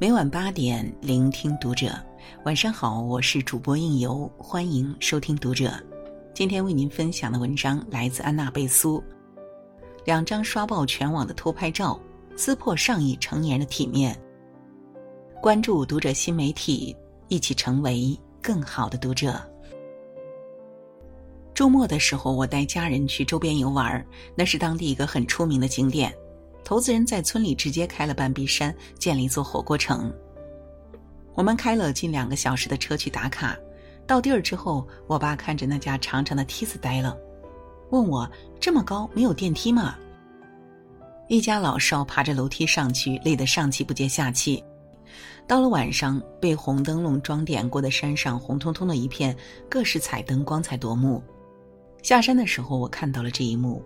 每晚八点，聆听读者。晚上好，我是主播应由，欢迎收听读者。今天为您分享的文章来自安娜贝苏。两张刷爆全网的偷拍照，撕破上亿成年人的体面。关注读者新媒体，一起成为更好的读者。周末的时候，我带家人去周边游玩，那是当地一个很出名的景点。投资人在村里直接开了半壁山，建了一座火锅城。我们开了近两个小时的车去打卡，到地儿之后，我爸看着那架长长的梯子呆了，问我：“这么高，没有电梯吗？”一家老少爬着楼梯上去，累得上气不接下气。到了晚上，被红灯笼装点过的山上红彤彤的一片，各式彩灯光彩夺目。下山的时候，我看到了这一幕。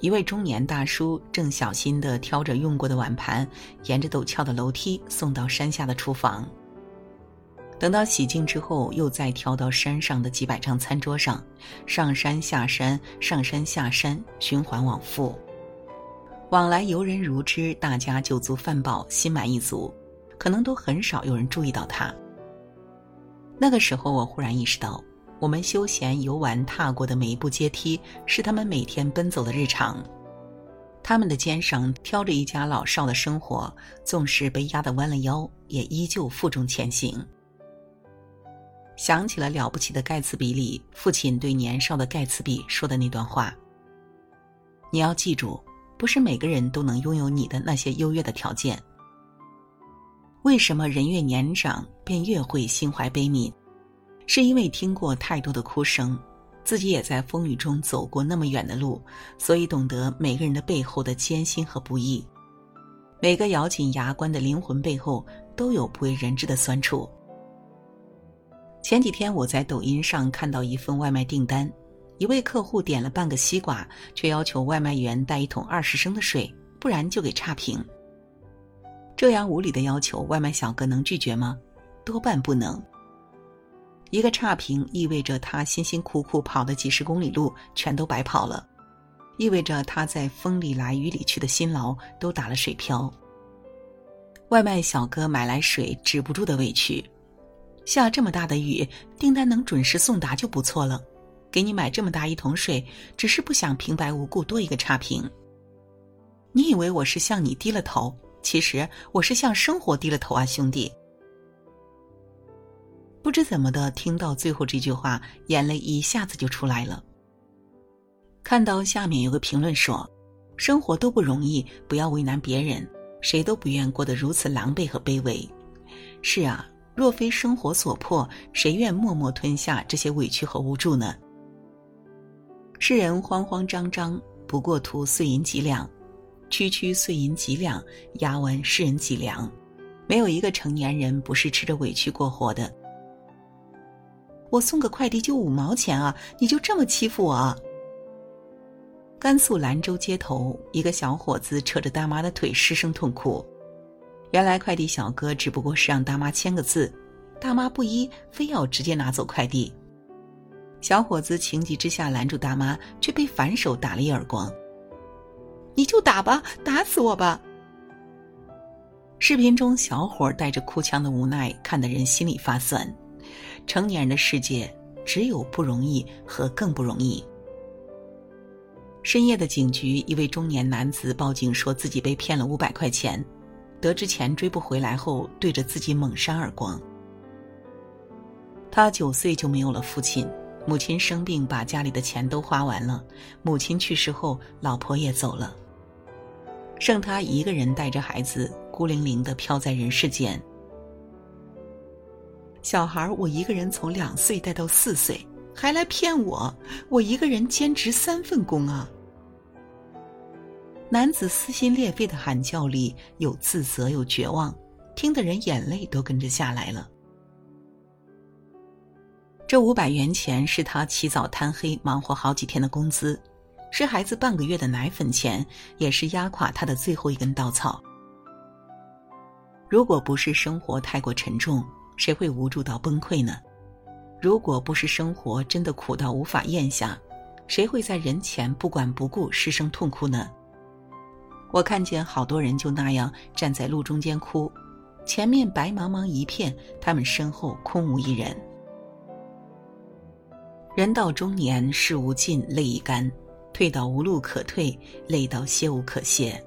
一位中年大叔正小心地挑着用过的碗盘，沿着陡峭的楼梯送到山下的厨房。等到洗净之后，又再挑到山上的几百张餐桌上，上山下山，上山下山，循环往复。往来游人如织，大家酒足饭饱，心满意足，可能都很少有人注意到他。那个时候，我忽然意识到。我们休闲游玩踏过的每一步阶梯，是他们每天奔走的日常。他们的肩上挑着一家老少的生活，纵使被压得弯了腰，也依旧负重前行。想起了《了不起的盖茨比》里父亲对年少的盖茨比说的那段话：“你要记住，不是每个人都能拥有你的那些优越的条件。为什么人越年长，便越会心怀悲悯？”是因为听过太多的哭声，自己也在风雨中走过那么远的路，所以懂得每个人的背后的艰辛和不易。每个咬紧牙关的灵魂背后，都有不为人知的酸楚。前几天我在抖音上看到一份外卖订单，一位客户点了半个西瓜，却要求外卖员带一桶二十升的水，不然就给差评。这样无理的要求，外卖小哥能拒绝吗？多半不能。一个差评意味着他辛辛苦苦跑的几十公里路全都白跑了，意味着他在风里来雨里去的辛劳都打了水漂。外卖小哥买来水止不住的委屈，下这么大的雨，订单能准时送达就不错了，给你买这么大一桶水，只是不想平白无故多一个差评。你以为我是向你低了头，其实我是向生活低了头啊，兄弟。不知怎么的，听到最后这句话，眼泪一下子就出来了。看到下面有个评论说：“生活都不容易，不要为难别人，谁都不愿过得如此狼狈和卑微。”是啊，若非生活所迫，谁愿默默吞下这些委屈和无助呢？世人慌慌张张，不过图碎银几两；区区碎银几两，压弯世人脊梁。没有一个成年人不是吃着委屈过活的。我送个快递就五毛钱啊！你就这么欺负我？甘肃兰州街头，一个小伙子扯着大妈的腿失声痛哭。原来快递小哥只不过是让大妈签个字，大妈不依，非要直接拿走快递。小伙子情急之下拦住大妈，却被反手打了一耳光。你就打吧，打死我吧！视频中小伙带着哭腔的无奈，看得人心里发酸。成年人的世界只有不容易和更不容易。深夜的警局，一位中年男子报警说自己被骗了五百块钱，得知钱追不回来后，对着自己猛扇耳光。他九岁就没有了父亲，母亲生病把家里的钱都花完了，母亲去世后，老婆也走了，剩他一个人带着孩子，孤零零的飘在人世间。小孩我一个人从两岁带到四岁，还来骗我？我一个人兼职三份工啊！男子撕心裂肺的喊叫里有自责，有绝望，听得人眼泪都跟着下来了。这五百元钱是他起早贪黑忙活好几天的工资，是孩子半个月的奶粉钱，也是压垮他的最后一根稻草。如果不是生活太过沉重，谁会无助到崩溃呢？如果不是生活真的苦到无法咽下，谁会在人前不管不顾失声痛哭呢？我看见好多人就那样站在路中间哭，前面白茫茫一片，他们身后空无一人。人到中年，事无尽，泪已干；退到无路可退，累到歇无可歇。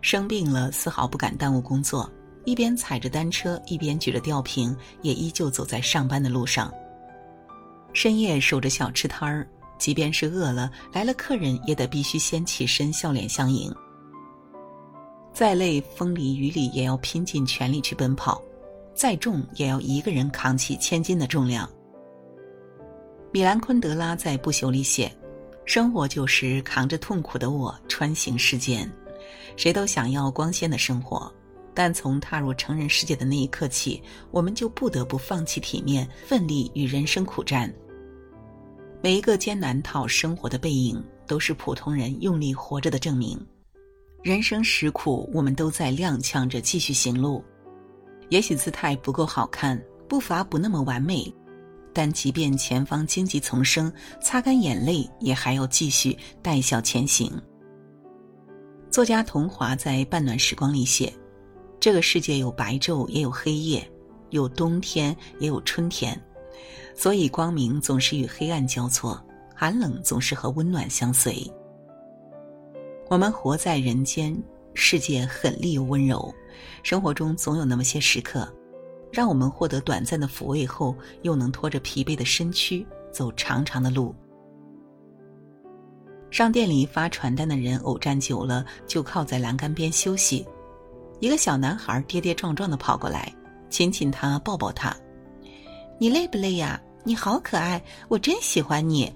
生病了，丝毫不敢耽误工作，一边踩着单车，一边举着吊瓶，也依旧走在上班的路上。深夜守着小吃摊儿，即便是饿了，来了客人也得必须先起身，笑脸相迎。再累，风里雨里也要拼尽全力去奔跑；再重，也要一个人扛起千斤的重量。米兰昆德拉在《不朽》里写：“生活就是扛着痛苦的我穿行世间。”谁都想要光鲜的生活，但从踏入成人世界的那一刻起，我们就不得不放弃体面，奋力与人生苦战。每一个艰难讨生活的背影，都是普通人用力活着的证明。人生实苦，我们都在踉跄着继续行路。也许姿态不够好看，步伐不那么完美，但即便前方荆棘丛生，擦干眼泪，也还要继续带笑前行。作家桐华在《半暖时光》里写：“这个世界有白昼，也有黑夜，有冬天，也有春天，所以光明总是与黑暗交错，寒冷总是和温暖相随。我们活在人间，世界狠厉又温柔，生活中总有那么些时刻，让我们获得短暂的抚慰后，又能拖着疲惫的身躯走长长的路。”商店里发传单的人偶站久了，就靠在栏杆边休息。一个小男孩跌跌撞撞的跑过来，亲亲他，抱抱他。你累不累呀？你好可爱，我真喜欢你。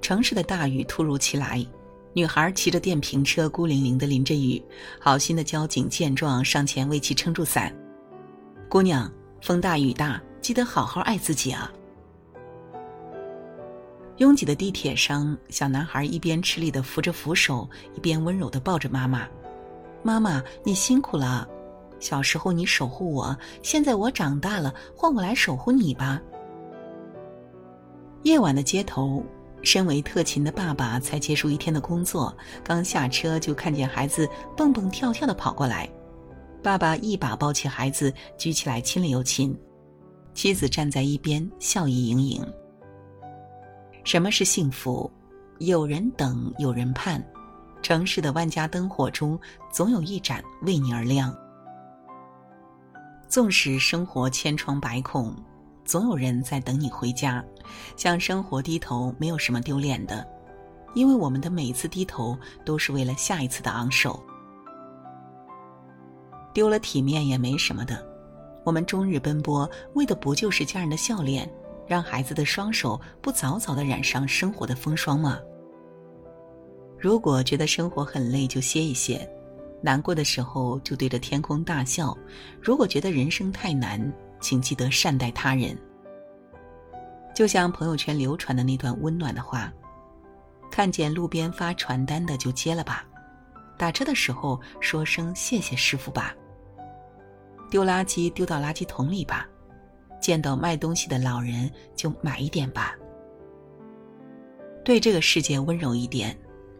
城市的大雨突如其来，女孩骑着电瓶车孤零零的淋着雨，好心的交警见状上前为其撑住伞。姑娘，风大雨大，记得好好爱自己啊。拥挤的地铁上，小男孩一边吃力的扶着扶手，一边温柔的抱着妈妈。妈妈，你辛苦了。小时候你守护我，现在我长大了，换我来守护你吧。夜晚的街头，身为特勤的爸爸才结束一天的工作，刚下车就看见孩子蹦蹦跳跳的跑过来，爸爸一把抱起孩子，举起来亲了又亲，妻子站在一边笑意盈盈。什么是幸福？有人等，有人盼。城市的万家灯火中，总有一盏为你而亮。纵使生活千疮百孔，总有人在等你回家。向生活低头，没有什么丢脸的，因为我们的每一次低头，都是为了下一次的昂首。丢了体面也没什么的，我们终日奔波，为的不就是家人的笑脸？让孩子的双手不早早的染上生活的风霜吗？如果觉得生活很累，就歇一歇；难过的时候就对着天空大笑。如果觉得人生太难，请记得善待他人。就像朋友圈流传的那段温暖的话：看见路边发传单的就接了吧，打车的时候说声谢谢师傅吧，丢垃圾丢到垃圾桶里吧。见到卖东西的老人就买一点吧。对这个世界温柔一点，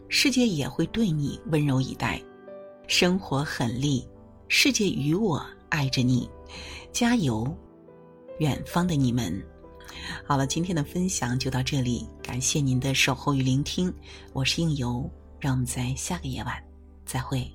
世界也会对你温柔以待。生活很厉，世界与我爱着你，加油，远方的你们。好了，今天的分享就到这里，感谢您的守候与聆听，我是应由，让我们在下个夜晚再会。